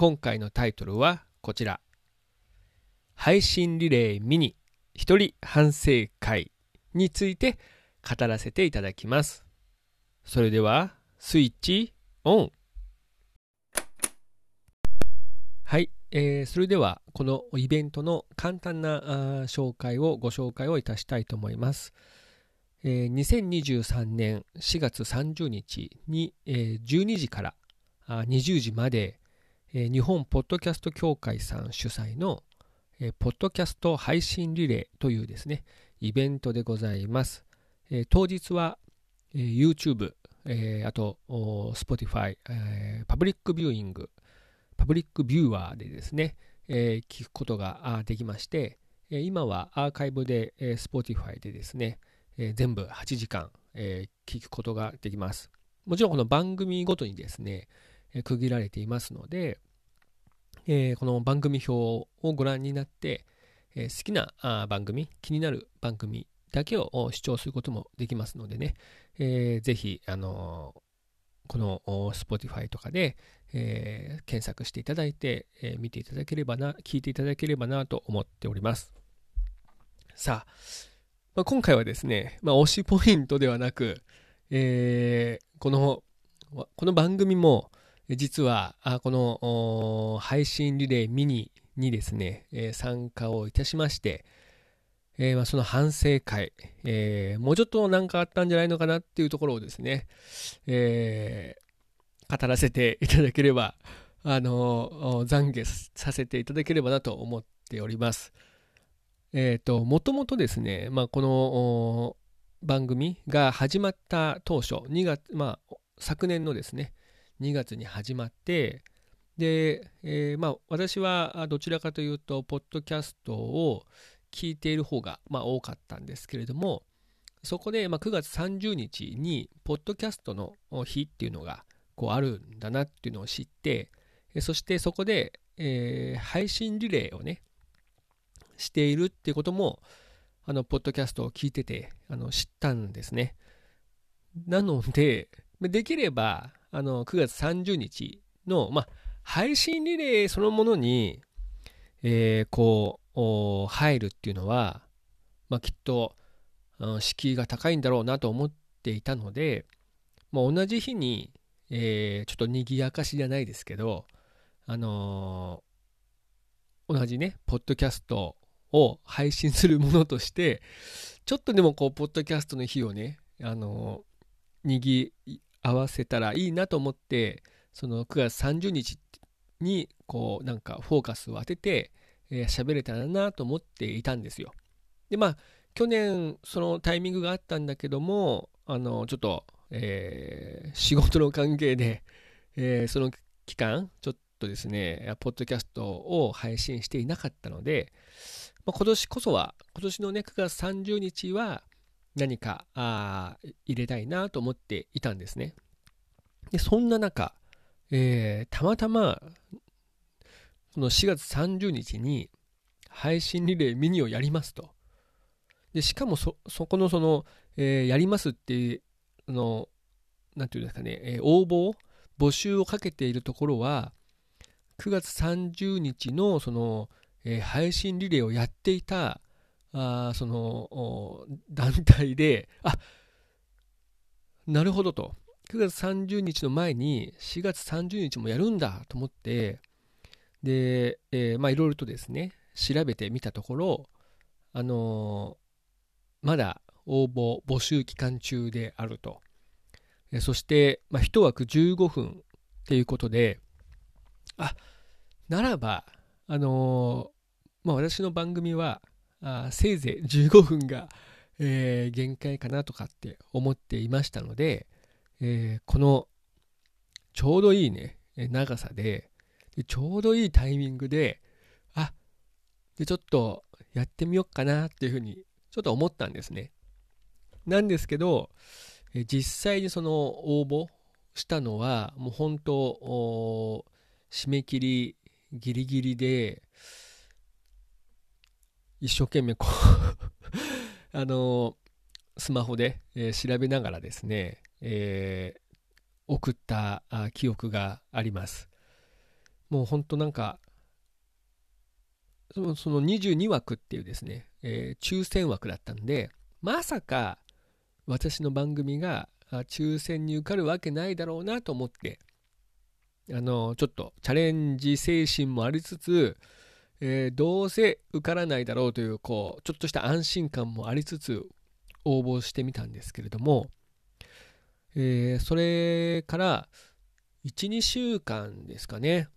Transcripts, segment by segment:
今回のタイトルはこちら。配信リレーミニ。一人反省会について語らせていただきます。それではスイッチオン。はい、えー、それではこのイベントの簡単な紹介をご紹介をいたしたいと思います。えー、2023年4月30日に、えー、12時からあ20時まで、日本ポッドキャスト協会さん主催の、ポッドキャスト配信リレーというですね、イベントでございます。当日は、YouTube、あと Spotify、パブリックビューイング、パブリックビューワーでですね、聞くことができまして、今はアーカイブで、えー、Spotify でですね、全部8時間、聞くことができます。もちろんこの番組ごとにですね、区切られていますので、えこの番組表をご覧になって、え好きなあ番組、気になる番組だけを視聴することもできますのでね、えー、ぜひ、あのこの Spotify とかで、えー、検索していただいて、えー、見ていただければな、聞いていただければなと思っております。さあ、まあ、今回はですね、まあ、推しポイントではなく、えー、この、この番組も、実は、この配信リレーミニにですね、参加をいたしまして、えー、まあ、その反省会、えー、もうちょっと何かあったんじゃないのかなっていうところをですね、えー、語らせていただければ、あの懺悔させていただければなと思っております。えっ、と、もともとですね、まあ、この番組が始まった当初、2月、まあ、昨年のですね、2月に始まって、で、えー、まあ、私はどちらかというと、ポッドキャストを聞いている方が、まあ、多かったんですけれども、そこで、まあ、9月30日に、ポッドキャストの日っていうのがこうあるんだなっていうのを知って、そしてそこで、えー、配信リレーをね、しているっていうことも、あの、ポッドキャストを聞いてて、あの、知ったんですね。なので、できれば、あの、9月30日の、ま、配信リレーそのものに、えー、こう、入るっていうのは、ま、きっと、敷居が高いんだろうなと思っていたので、ま、同じ日に、えー、ちょっと賑やかしじゃないですけど、あのー、同じね、ポッドキャストを配信するものとして、ちょっとでもこう、ポッドキャストの日をね、あのー、賑合わせたらいいなと思って、その9月30日に、こう、なんかフォーカスを当てて、えー、喋れたらなと思っていたんですよ。で、まあ、去年、そのタイミングがあったんだけども、あの、ちょっと、えー、仕事の関係で、えー、その期間、ちょっとですね、ポッドキャストを配信していなかったので、まあ、今年こそは、今年のね、9月30日は何かあ入れたいなと思っていたんですね。で、そんな中、えー、たまたま、この4月30日に配信リレーミニをやりますと。で、しかもそ、そこのその、えー、やりますってあの、なんていうんですかね、えー、応募、募集をかけているところは、9月30日のその、えー、配信リレーをやっていた、あその団体で、あなるほどと。9月30日の前に4月30日もやるんだと思って、で、えー、まあいろいろとですね、調べてみたところ、あのー、まだ応募募集期間中であると。そして、まあ、1枠15分っていうことで、あ、ならば、あのー、まあ、私の番組は、あせいぜい15分が、えー、限界かなとかって思っていましたので、えー、このちょうどいいね、長さで、でちょうどいいタイミングで、あでちょっとやってみようかなっていうふうにちょっと思ったんですね。なんですけど、実際にその応募したのは、もう本当、締め切りギリギリで、一生懸命こう あのスマホで、えー、調べながらですね、えー、送った記憶があります。もう本当なんか、そのその22枠っていうですね、えー、抽選枠だったんで、まさか私の番組が抽選に受かるわけないだろうなと思って、あの、ちょっとチャレンジ精神もありつつ、えー、どうせ受からないだろうという、こう、ちょっとした安心感もありつつ、応募してみたんですけれども、えー、それから1、2週間ですかね、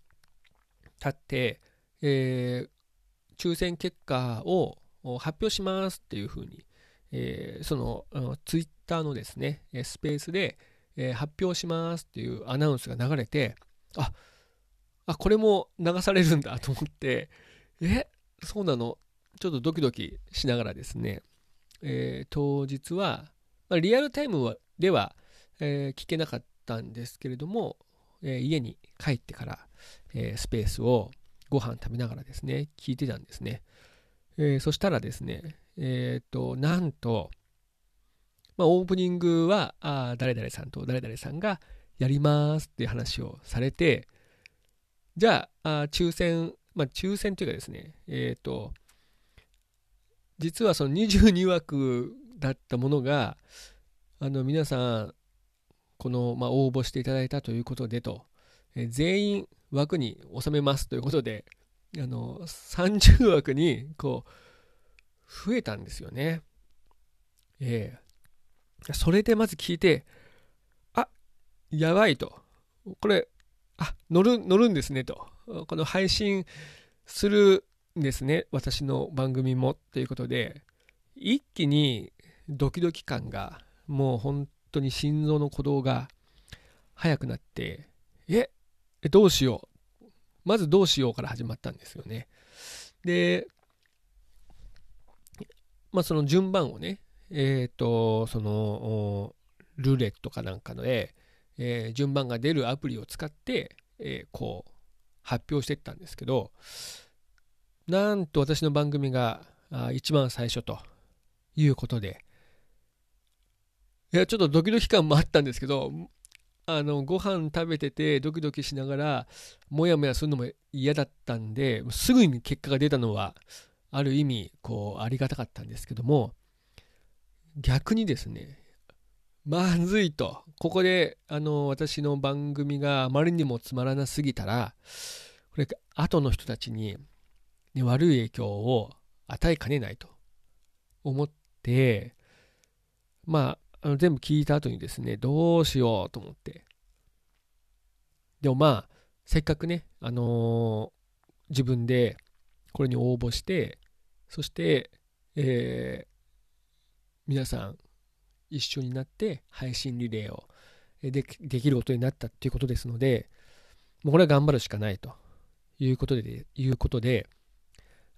経って、えー、抽選結果を発表しますっていうふうに、えー、そのツイッターのですね、スペースで、えー、発表しますっていうアナウンスが流れて、ああ、これも流されるんだと思って、え、そうなの？ちょっとドキドキしながらですね、えー、当日は、まあ、リアルタイムでは、えー、聞けなかったんですけれども、えー、家に帰ってから、えスペースをご飯食べながらですね、聞いてたんですね。えそしたらですね、えっ、と、なんと、まあ、オープニングは、あ誰々さんと誰々さんがやりますっていう話をされて、じゃあ、あ抽選、まあ、抽選というかですね、えっ、ー、と、実はその22枠だったものが、あの、皆さん、この、まあ、応募していただいたということでと、えー、全員枠に収めますということで、あの、30枠に、こう、増えたんですよね。ええー、それでまず聞いて、あやばいと。これ、あ、乗る、乗るんですねと。この配信するんですね。私の番組もっていうことで、一気にドキドキ感が、もう本当に心臓の鼓動が速くなって、え、どうしよう。まずどうしようから始まったんですよね。で、まあその順番をね、えっ、ー、と、その、ルーレットかなんかので、えー、順番が出るアプリを使って、えー、こう発表していったんですけどなんと私の番組が一番最初ということでいやちょっとドキドキ感もあったんですけどあのご飯食べててドキドキしながらモヤモヤするのも嫌だったんですぐに結果が出たのはある意味こうありがたかったんですけども逆にですねまずいと。ここで、あの、私の番組があまりにもつまらなすぎたら、これ、後の人たちに、ね、悪い影響を与えかねないと思って、まあ、あの全部聞いた後にですね、どうしようと思って。でもまあ、せっかくね、あのー、自分でこれに応募して、そして、えー、皆さん一緒になって配信リレーをでできることになったっていうことですので、もうこれは頑張るしかないということで、いうことで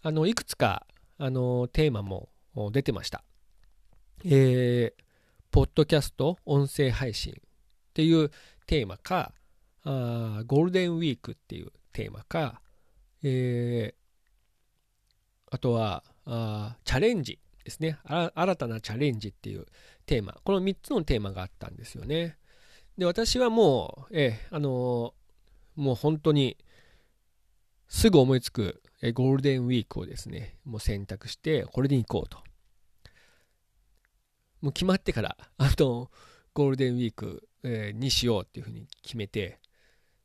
あのいくつかあのテーマも出てました。えー、ポッドキャスト音声配信っていうテーマか、あゴールデンウィークっていうテーマか、えー、あとはあチャレンジですね。新たなチャレンジっていうテーマ。この3つのテーマがあったんですよね。で、私はもう、えあのー、もう本当に、すぐ思いつく、えゴールデンウィークをですね、もう選択して、これで行こうと。もう決まってから、あの、ゴールデンウィーク、えー、にしようっていうふうに決めて、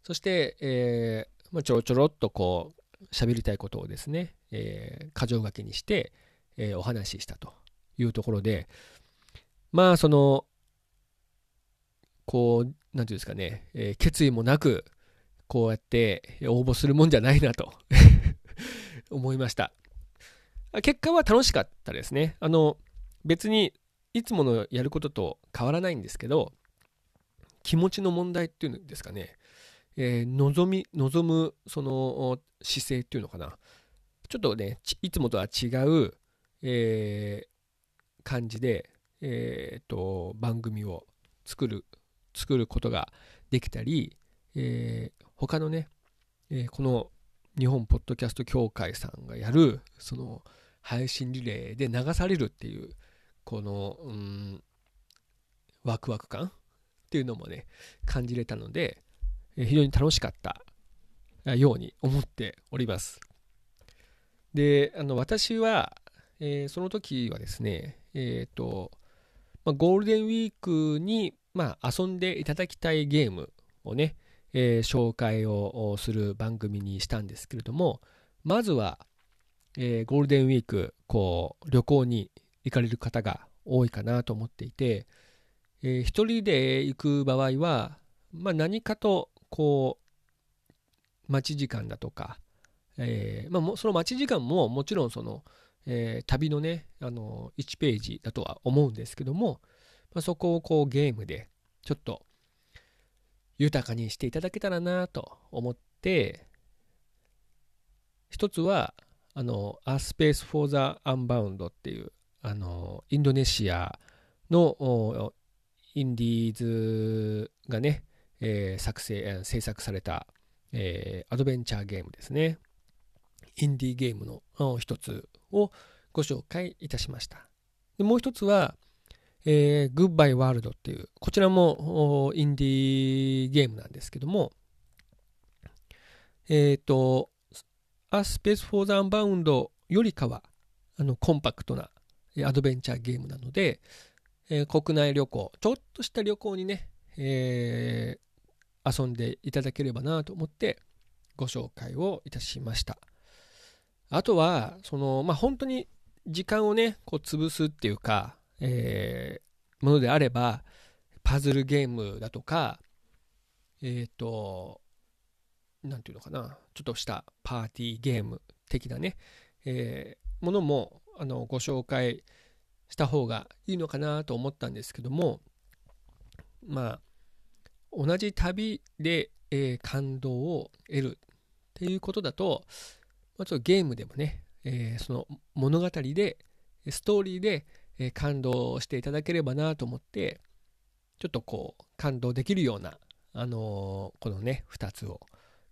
そして、えー、まあ、ちょろちょろっとこう、喋りたいことをですね、えー、箇条書きにして、えー、お話ししたというところで、まあ、その、こう、なんていうんですかね、えー、決意もなく、こうやって応募するもんじゃないなと 思いました。結果は楽しかったですね。あの、別にいつものやることと変わらないんですけど、気持ちの問題っていうんですかね、えー、望み、望む、その姿勢っていうのかな。ちょっとね、いつもとは違う、えー、感じで、えー、と、番組を作る、作ることができたり、えー、他のね、えー、この日本ポッドキャスト協会さんがやる、その、配信リレーで流されるっていう、この、うん、ワクワク感っていうのもね、感じれたので、非常に楽しかったように思っております。で、あの私は、えー、その時はですね、えっ、ー、と、まあ、ゴールデンウィークに、まあ、遊んでいただきたいゲームをね、えー、紹介をする番組にしたんですけれども、まずは、えー、ゴールデンウィーク、こう、旅行に行かれる方が多いかなと思っていて、えー、一人で行く場合は、まあ、何かとこう待ち時間だとか、えーまあ、その待ち時間ももちろんその、えー、旅のねあの1ページだとは思うんですけども、まあ、そこをこうゲームでちょっと豊かにしていただけたらなと思って一つはあの A Space for the Unbound っていうあのインドネシアのインディーズがね、えー、作成、制作された、えー、アドベンチャーゲームですね。インディーゲームの一つをご紹介いたしました。でもう一つは、えー、グッバイワールドっていう、こちらもインディーゲームなんですけども、えっ、ー、と、A Space for the Unbound よりかは、あの、コンパクトなアドベンチャーゲームなので、えー、国内旅行、ちょっとした旅行にね、えー、遊んでいただければなと思ってご紹介をいたしました。あとは、その、まあ、本当に時間をね、こう潰すっていうか、えー、ものであれば、パズルゲームだとか、えっ、ー、と、なんていうのかな、ちょっとしたパーティーゲーム的なね、えー、ものもあのご紹介した方がいいのかなと思ったんですけどもまあ同じ旅で、えー、感動を得るっていうことだと、まあ、ちょっとゲームでもね、えー、その物語でストーリーで、えー、感動していただければなと思ってちょっとこう感動できるような、あのこのね2つを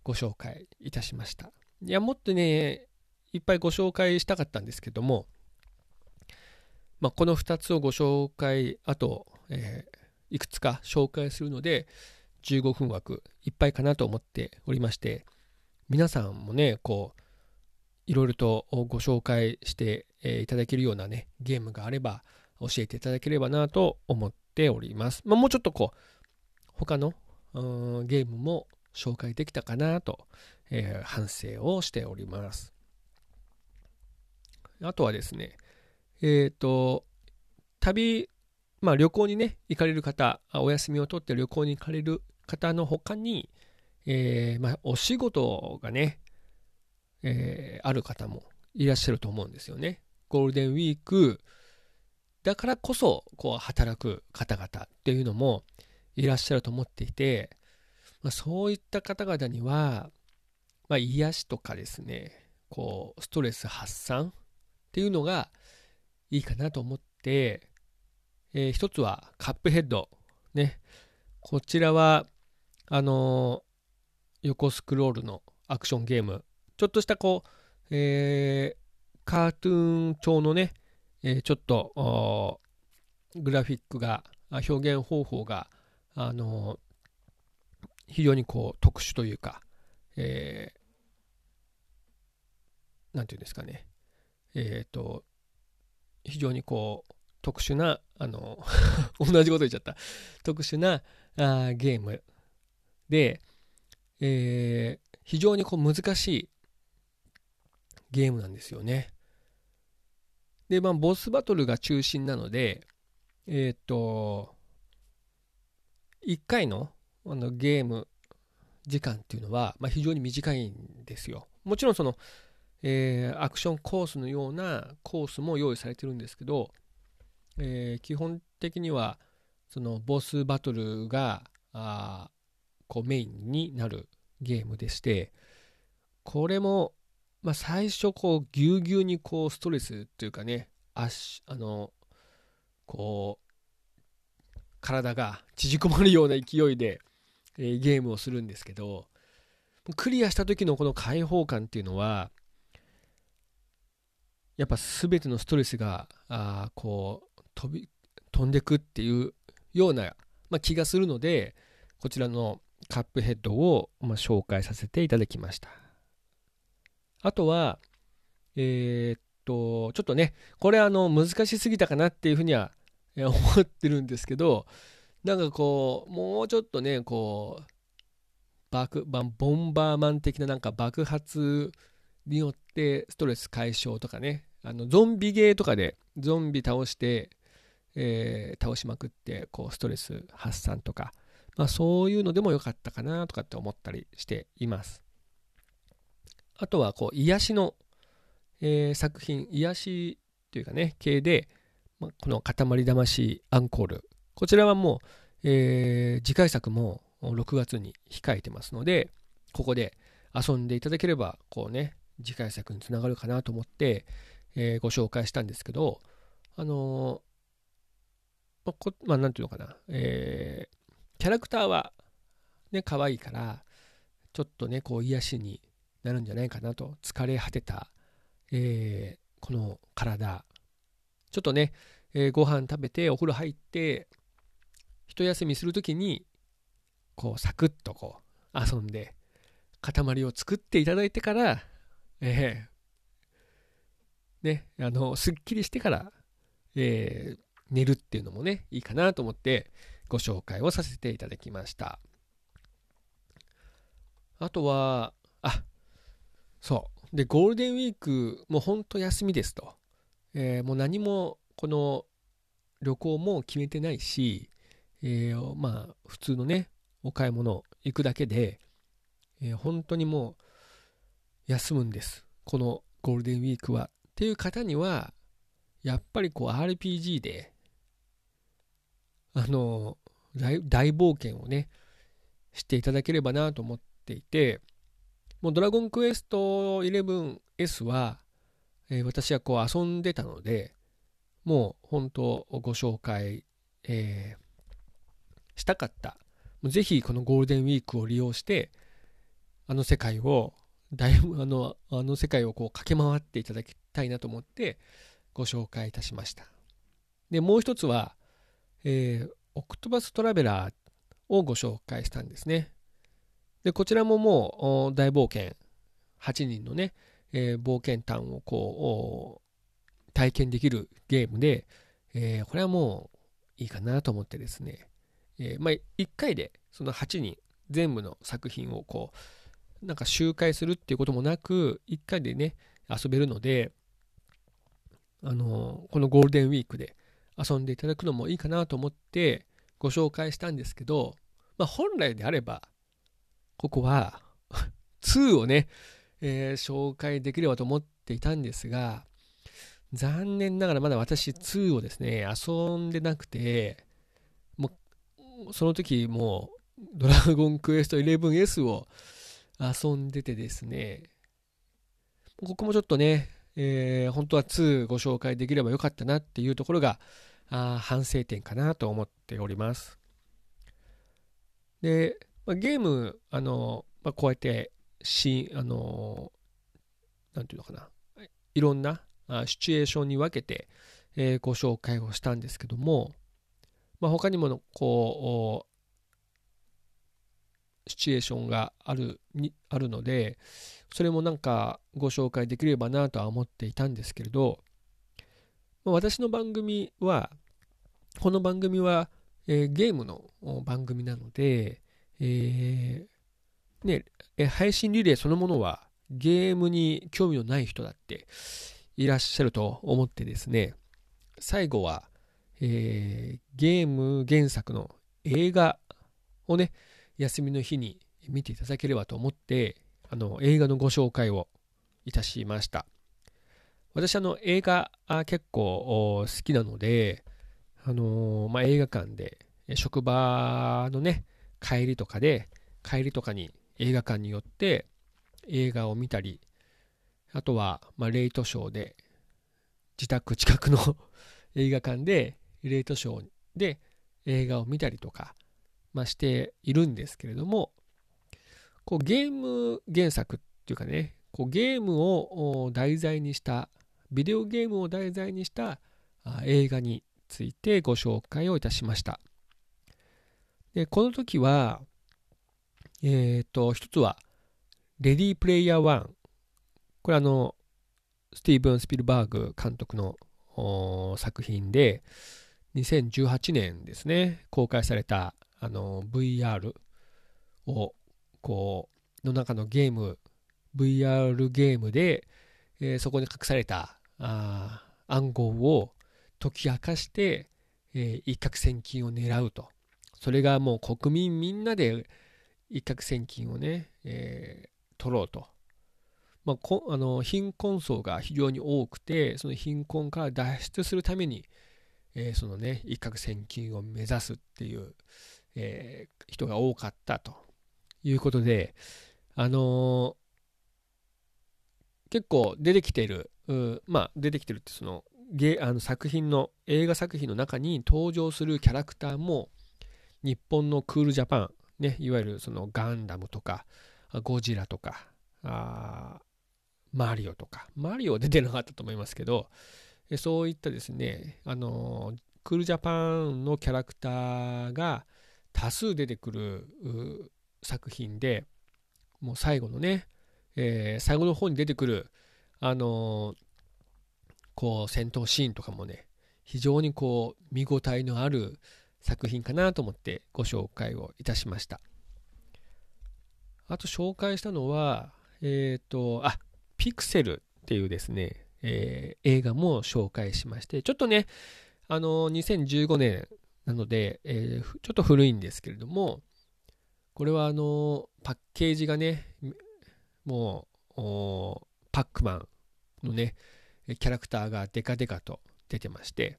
ご紹介いたしました。いやもっとねいっぱいご紹介したかったんですけどもまあ、この2つをご紹介、あと、えー、いくつか紹介するので、15分枠いっぱいかなと思っておりまして、皆さんもね、こう、いろいろとご紹介していただけるようなね、ゲームがあれば教えていただければなと思っております。まあ、もうちょっとこう、他のゲームも紹介できたかなと、えー、反省をしております。あとはですね、えっ、ー、と、旅、まあ旅行にね、行かれる方、お休みを取って旅行に行かれる方の他に、えー、まあお仕事がね、えー、ある方もいらっしゃると思うんですよね。ゴールデンウィークだからこそ、こう働く方々っていうのもいらっしゃると思っていて、まあ、そういった方々には、まあ、癒しとかですね、こう、ストレス発散っていうのが、いいかなと思って、えー、一つはカップヘッド。ね。こちらは、あのー、横スクロールのアクションゲーム。ちょっとしたこう、えー、カートゥーン調のね、えー、ちょっと、グラフィックが、表現方法が、あの非常にこう特殊というか、えー、なんていうんですかね、えっ、ー、と、非常にこう特殊なあの 同じこと言っちゃった。特殊なあゲームで、えー、非常にこう難しいゲームなんですよね。で、まあ、ボスバトルが中心なので、えっ、と、1回のあのゲーム時間っていうのは、まあ、非常に短いんですよ。もちろんそのえー、アクションコースのようなコースも用意されてるんですけど、えー、基本的にはそのボスバトルがあこうメインになるゲームでして、これも、まあ、最初こうぎゅうぎゅうにこうストレスっていうかねあのこう体が縮こまるような勢いで、えー、ゲームをするんですけどクリアした時のこの解放感っていうのはやっぱ全てのストレスがあこう飛び飛んでくっていうような、まあ、気がするのでこちらのカップヘッドを、まあ、紹介させていただきました。あとはえー、っとちょっとねこれあの難しすぎたかなっていうふうには思ってるんですけどなんかこうもうちょっとねこう爆ボンバーマン的ななんか爆発によってストレス解消とかねあのゾンビゲーとかでゾンビ倒して、えー、倒しまくってこうストレス発散とか、まあ、そういうのでもよかったかなとかって思ったりしています。あとはこう癒しの、えー、作品癒しというかね系で、まあ、この「塊魂アンコール」こちらはもう、えー、次回作も6月に控えてますのでここで遊んでいただければこうね次回作につながるかなと思って、えー、ご紹介したんですけど、あのー、まあ、まあ、なんていうのかな、えー、キャラクターはね、可愛いから、ちょっとね、こう、癒しになるんじゃないかなと、疲れ果てた、えー、この体、ちょっとね、えー、ご飯食べて、お風呂入って、一休みするときに、こう、サクッとこう、遊んで、塊を作っていただいてから、えー、ね、あの、すっきりしてから、えー、寝るっていうのもね、いいかなと思ってご紹介をさせていただきました。あとは、あ、そう。で、ゴールデンウィーク、もうほんと休みですと。えー、もう何も、この旅行も決めてないし、えー、まあ、普通のね、お買い物行くだけで、えー、本当にもう休むんです。このゴールデンウィークは。っていう方には、やっぱりこう RPG で、あの、大冒険をね、していただければなと思っていて、もうドラゴンクエスト 11S は、えー、私はこう遊んでたので、もう本当ご紹介、えー、したかった。ぜひこのゴールデンウィークを利用して、あの世界をだいぶあのあの世界をこう駆け回っていただきたいなと思ってご紹介いたしました。で、もう一つは、えー、オクトバストラベラーをご紹介したんですね。で、こちらももう大冒険、8人のね、えー、冒険譚をこう、体験できるゲームで、えー、これはもういいかなと思ってですね、えー、まあ、1回でその8人全部の作品をこう、なんか周回するっていうこともなく、1回でね、遊べるので、あの、このゴールデンウィークで遊んでいただくのもいいかなと思ってご紹介したんですけど、まあ、本来であれば、ここは 2をね、えー、紹介できればと思っていたんですが、残念ながらまだ私2をですね、遊んでなくて、もう、その時もう、ドラゴンクエスト 11S を遊んでてですね、ここもちょっとね、えー、本当は2ご紹介できればよかったなっていうところが、あ反省点かなと思っております。で、まあ、ゲーム、あの、まあ、こうやってし、あの、なんていうのかな、いろんなシチュエーションに分けて、えー、ご紹介をしたんですけども、まあ、他にもこうシチュエーションがあるにあるのでそれもなんかご紹介できればなとは思っていたんですけれど、まあ、私の番組はこの番組は、えー、ゲームの番組なので、えー、ね、配信リレーそのものはゲームに興味のない人だっていらっしゃると思ってですね最後は、えー、ゲーム原作の映画をね休みの日に見ていただければと思って、あの、映画のご紹介をいたしました。私、あの、映画結構好きなので、あのまあ、映画館で、職場のね、帰りとかで、帰りとかに映画館によって映画を見たりあとは、まあ、レイトショーで自宅近くの 映画館でレイトショーで映画を見たりとか、まあ、しているんですけれどもこうゲーム原作っていうかねこうゲームを題材にしたビデオゲームを題材にした映画についてご紹介をいたしました。でこの時はえっ、ー、と一つはレディープレイヤー1これあのスティーブン・スピルバーグ監督の作品で2018年ですね公開されたあの VR をこうの中のゲーム VR ゲームで、えー、そこに隠されたあ暗号を解き明かして、えー、一攫千金を狙うと。それがもう国民みんなで一攫千金をね、えー、取ろうと。まあ、こあの貧困層が非常に多くてその貧困から脱出するために、えー、そのね一攫千金を目指すっていう、えー、人が多かったと。いうことであのー、結構出てきてるまあ出てきてるってそのゲあの作品の映画作品の中に登場するキャラクターも日本のクールジャパン、ね、いわゆるそのガンダムとかゴジラとかあマリオとか、マリオ出てなかったと思いますけど、そういったですね、あの、クールジャパンのキャラクターが多数出てくる作品で、もう最後のね、えー、最後の方に出てくる、あのこう、戦闘シーンとかもね、非常にこう、見応えのある作品かなと思ってご紹介をいたしました。あと紹介したのは、えっ、ー、と、あ、ピクセルっていうですね、えー、映画も紹介しまして、ちょっとね、あの2015年なので、えー、ちょっと古いんですけれども、これはあのパッケージがね、もう、パックマンのね、キャラクターがデカデカと出てまして、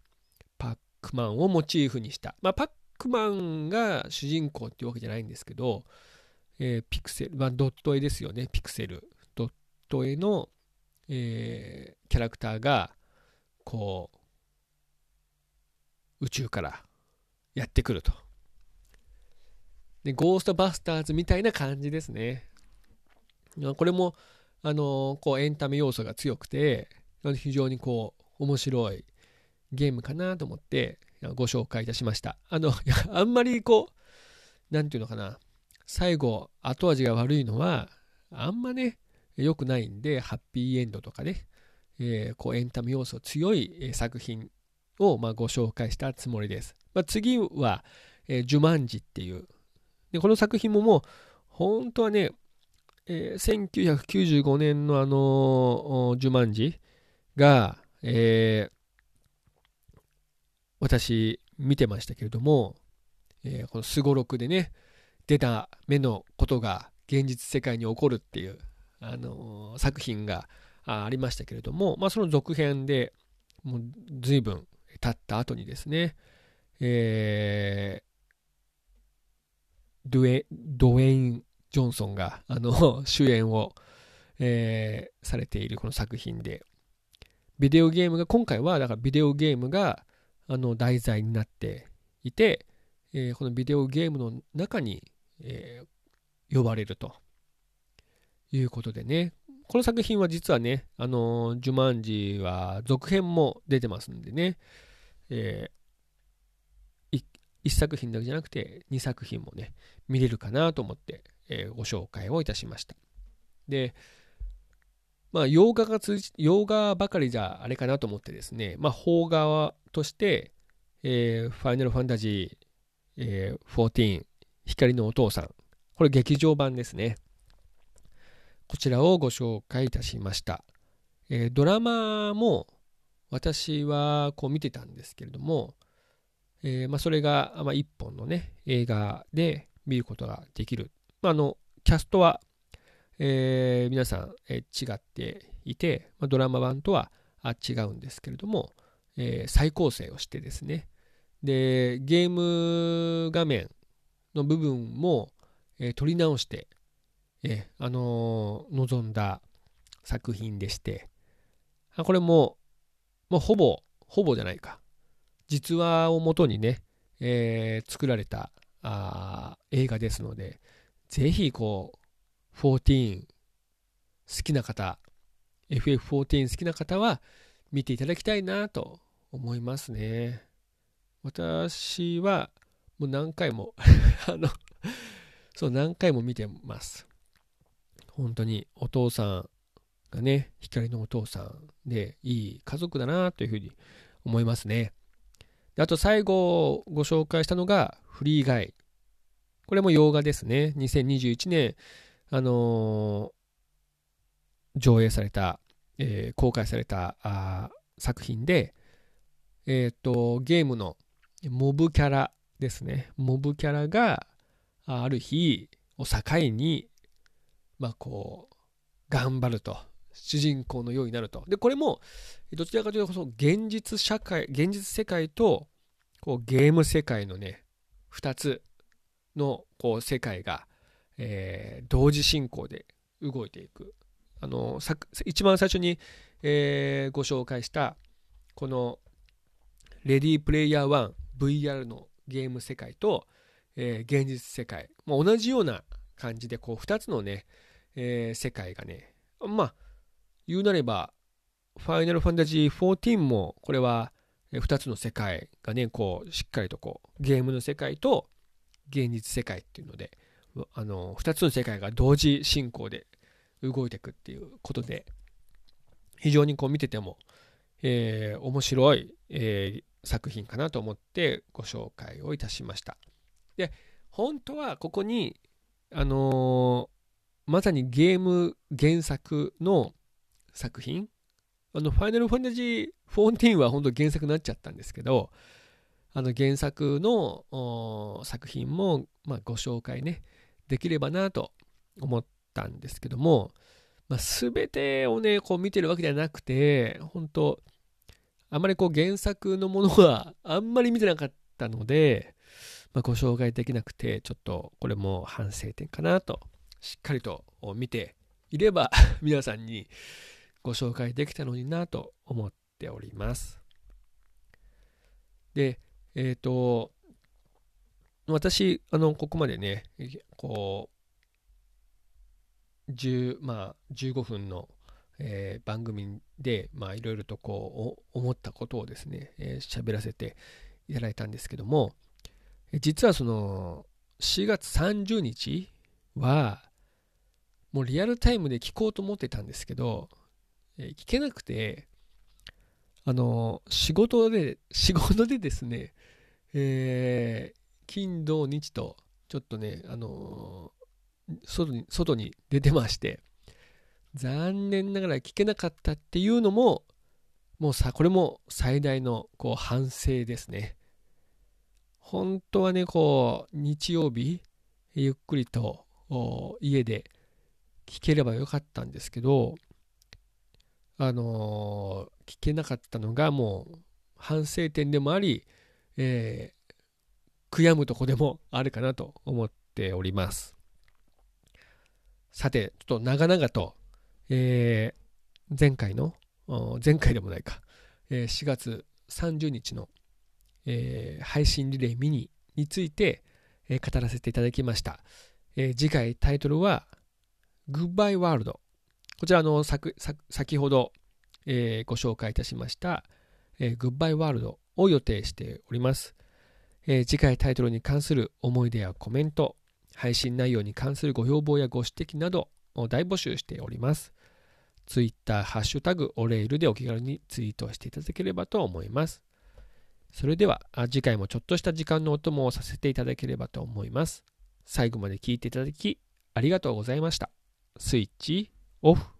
ックマンをモチーフにした、まあ、パックマンが主人公っていうわけじゃないんですけど、えー、ピクセル、まあ、ドット絵ですよね、ピクセルドッ。トへの、えー、キャラクターがこう宇宙からやってくると。でゴーストバスターズみたいな感じですね。これもあのこうエンタメ要素が強くて非常にこう面白いゲームかなと思ってご紹介いたしましたあの あんまりこう何て言うのかな最後後味が悪いのはあんまね良くないんで、ハッピーエンドとかね、えー、こうエンタメ要素強い作品をまあご紹介したつもりです。まあ、次は、えー、ジュマンジっていう。でこの作品ももう、本当はね、えー、1995年のあのジュマンジが、えー、私見てましたけれども、えー、このすごろくでね、出た目のことが現実世界に起こるっていう、あの作品がありましたけれども、まあ、その続編でもう随分経った後にですね、えー、ドゥエドウェイン・ジョンソンがあの 主演を、えー、されているこの作品でビデオゲームが今回はだからビデオゲームがあの題材になっていて、えー、このビデオゲームの中に、えー、呼ばれるということでね、この作品は実はね、あのジュマンジは続編も出てますんでね、えー、1作品だけじゃなくて2作品もね、見れるかなと思って、えー、ご紹介をいたしました。で、まあ、洋画が通じ、洋画ばかりじゃあれかなと思ってですね、まあ、邦画として、えー、ファイナルファンタジー、えー、14、光のお父さん、これ劇場版ですね。こちらをご紹介いたしました。えー、ドラマも私はこう見てたんですけれども、えー、まあ、それが、一本のね、映画で見ることができる。まあ、あの、キャストは、えー、皆さん、え違っていて、まドラマ版とは違うんですけれども、え再構成をしてですね、で、ゲーム画面の部分も、え撮り直して、えあのー、望んだ作品でして、あこれも、もうほぼ、ほぼじゃないか。実話をもとにね、えー、作られたあ映画ですので、ぜひこう、14好きな方、FF14 好きな方は見ていただきたいなと思いますね。私はもう何回も あのそう何回も見てます。本当にお父さんがね、光のお父さんでいい家族だなというふうに思いますね。あと最後ご紹介したのがフリーガイ。これも洋画ですね。2021年、あのー、上映された、えー、公開されたあ作品で、えっ、ー、と、ゲームのモブキャラですね。モブキャラがある日を境に、まあこう、頑張ると。主人公のようになると。で、これも、どちらかというと、その現実社会、現実世界と、こう、ゲーム世界のね、2つの、こう、世界が、えー、同時進行で動いていく。あの、一番最初に、えー、ご紹介した、この、レディープレイヤー 1VR のゲーム世界と、えー、現実世界、まあ、同じような感じでこう2つのね、えー、世界がねまあ言うなればファイナルファンタジー14もこれは2つの世界がねこうしっかりとこうゲームの世界と現実世界っていうのであの2つの世界が同時進行で動いていくっていうことで非常にこう見てても、えー、面白い、えー、作品かなと思ってご紹介をいたしました。で、本当はここに、あのー、まさにゲーム原作の作品、あの、ファイナルファンタジー14は本当原作になっちゃったんですけど、あの原作の作品も、まあ、ご紹介ね、できればなと思ったんですけども、まあ、全てをね、こう見てるわけではなくて、本当あまりこう原作のものは あんまり見てなかったので、まあ、ご紹介できなくて、ちょっとこれも反省点かなと、しっかりと見ていれば 皆さんにご紹介できたのになと思っております。で、えっ、ー、と、私、あの、ここまでね、こう、10まあ、15分のえー、番組で、まあ、いろいろとこう、思ったことをですね、えー、喋らせていただいたんですけども、実はその、4月30日は、もうリアルタイムで聞こうと思ってたんですけど、えー、聞けなくて、あの、仕事で、仕事でですね、えー、金、土、日と、ちょっとね、あの外に、外に出てまして、残念ながら聞けなかったっていうのも、もうさ、これも最大のこう反省ですね。本当はね、こう、日曜日、ゆっくりと家で聞ければよかったんですけど、あのー、聞けなかったのがもう反省点でもあり、え、悔やむとこでもあるかなと思っております。さて、ちょっと長々とえー、前回の、前回でもないか、えー、4月30日の、えー、配信リレーミニについて、えー、語らせていただきました。えー、次回タイトルは Goodbye World。こちらの先先ほど、えー、ご紹介いたしました、えー、Goodbye World を予定しております、えー。次回タイトルに関する思い出やコメント、配信内容に関するご要望やご指摘などを大募集しております。ツイッター、ハッシュタグ、オレイルでお気軽にツイートしていただければと思います。それでは、次回もちょっとした時間のお供をさせていただければと思います。最後まで聞いていただき、ありがとうございました。スイッチオフ。